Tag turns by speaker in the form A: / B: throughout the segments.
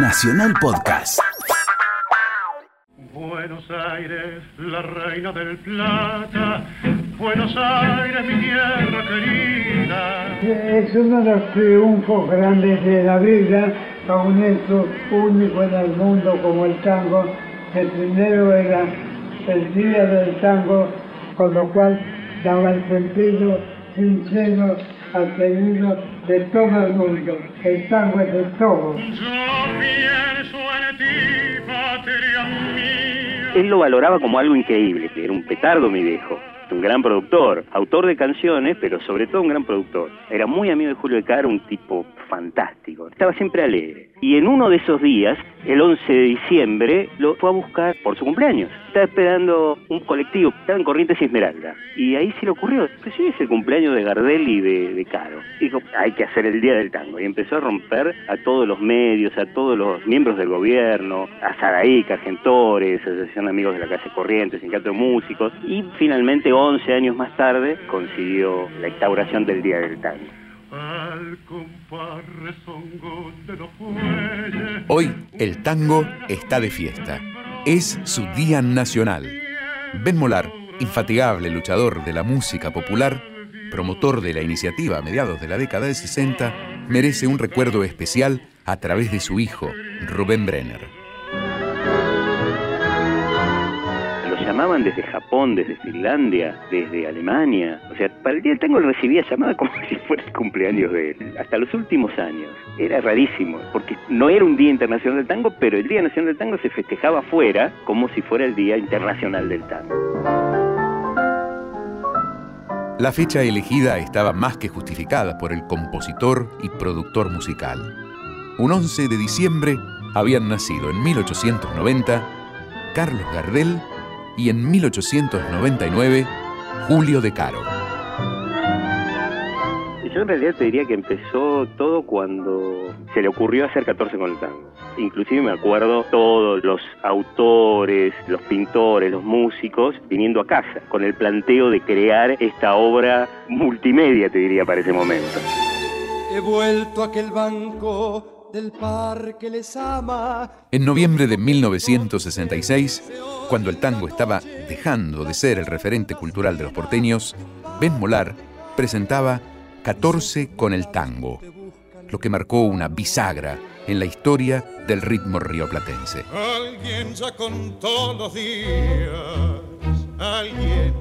A: Nacional Podcast.
B: Buenos Aires, la reina del plata. Buenos Aires, mi tierra querida.
C: Es uno de los triunfos grandes de la vida, un hecho único en el mundo como el tango. El primero era el día del tango, con lo cual daba el sentido sincero al pedido de todo el mundo. El tango es de todo.
B: Yo pienso en ti, patria mía.
D: Él lo valoraba como algo increíble, era un petardo mi viejo, un gran productor, autor de canciones, pero sobre todo un gran productor. Era muy amigo de Julio de Caro, un tipo fantástico, estaba siempre alegre. Y en uno de esos días, el 11 de diciembre, lo fue a buscar por su cumpleaños. Estaba esperando un colectivo, estaba en Corrientes y Esmeralda. Y ahí se le ocurrió, pues sí, es el cumpleaños de Gardel y de, Caro. Dijo, hay que hacer el Día del Tango. Y empezó a romper a todos los medios, a todos los miembros del gobierno, a Sadaíca, Argentores, Asociación de Amigos de la Calle Corrientes, Sindicato de Músicos. Y finalmente, 11 años más tarde, consiguió la instauración del Día del Tango.
A: Hoy el tango está de fiesta. Es su Día Nacional. Ben Molar, infatigable luchador de la música popular, promotor de la iniciativa a mediados de la década de 60, merece un recuerdo especial a través de su hijo, Rubén Brenner.
D: Desde Japón, desde Finlandia, desde Alemania. O sea, para el Día del Tango recibía llamada como si fuera el cumpleaños de él. Hasta los últimos años. Era rarísimo, porque no era un Día Internacional del Tango, pero el Día Nacional del Tango se festejaba afuera como si fuera el Día Internacional del Tango.
A: La fecha elegida estaba más que justificada por el compositor y productor musical. Un 11 de diciembre habían nacido en 1890 Carlos Gardel y en 1899 Julio de Caro.
D: Yo en realidad te diría que empezó todo cuando se le ocurrió hacer 14 con el tango. Inclusive me acuerdo todos los autores, los pintores, los músicos viniendo a casa con el planteo de crear esta obra multimedia, te diría, para ese momento.
E: He vuelto a aquel banco del parque les ama.
A: En noviembre de 1966, cuando el tango estaba dejando de ser el referente cultural de los porteños, Ben Molar presentaba 14 con el tango, lo que marcó una bisagra en la historia del ritmo rioplatense.
B: Alguien ya contó los días. Alguien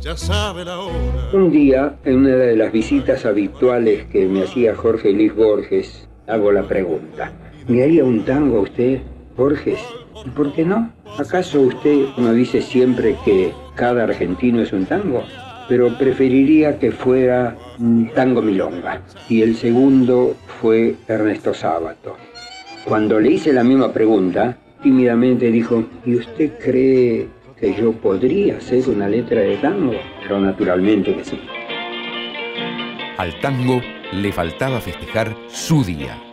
B: ya sabe la hora.
F: Un día, en una de las visitas habituales que me hacía Jorge Luis Borges, hago la pregunta. ¿Me haría un tango a usted, Borges? ¿Y por qué no? ¿Acaso usted no dice siempre que cada argentino es un tango? Pero preferiría que fuera un tango milonga. Y el segundo fue Ernesto Sábato. Cuando le hice la misma pregunta, tímidamente dijo, ¿y usted cree que yo podría hacer una letra de tango? Pero naturalmente que sí.
A: Al tango le faltaba festejar su día.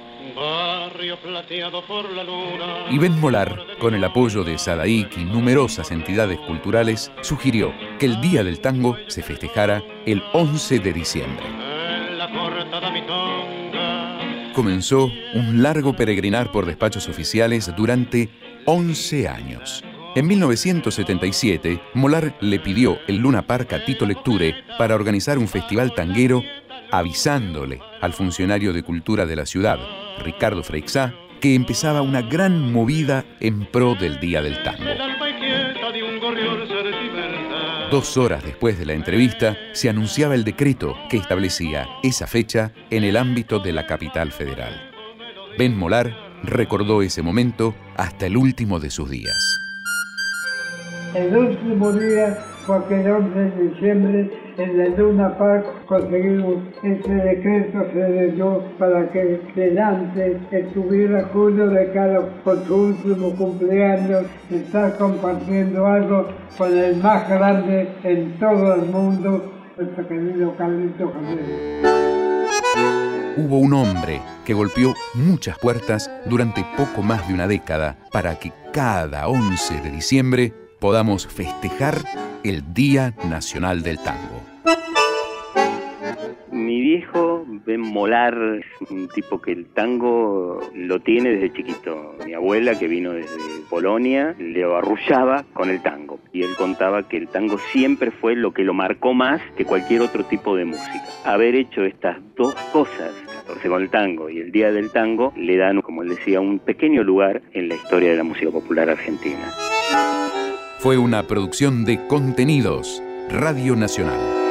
B: Barrio plateado por la luna.
A: Y Ben Molar, con el apoyo de Sadaik y numerosas entidades culturales, sugirió que el Día del Tango se festejara el 11 de diciembre. Comenzó un largo peregrinar por despachos oficiales durante 11 años. En 1977, Molar le pidió el Luna Park a Tito Lecture para organizar un festival tanguero avisándole al funcionario de cultura de la ciudad, Ricardo Freixá, que empezaba una gran movida en pro del Día del Tango. Dos horas después de la entrevista, se anunciaba el decreto que establecía esa fecha en el ámbito de la capital federal. Ben Molar recordó ese momento hasta el último de sus días.
C: El último día fue aquel 11 de diciembre en la Luna Park conseguimos ese decreto se dio para que delante estuviera Julio de Caro por su último cumpleaños estar compartiendo algo con el más grande en todo el mundo, nuestro querido Carlito Javier.
A: Hubo un hombre que golpeó muchas puertas durante poco más de una década para que cada 11 de diciembre podamos festejar el Día Nacional del Tango.
D: Mi viejo Ben Molar es un tipo que el tango lo tiene desde chiquito. Mi abuela, que vino desde Polonia, le arrullaba con el tango. Y él contaba que el tango siempre fue lo que lo marcó más que cualquier otro tipo de música. Haber hecho estas dos cosas, 14 con el tango y el Día del Tango, le dan, como él decía, un pequeño lugar en la historia de la música popular argentina.
A: Fue una producción de contenidos, Radio Nacional.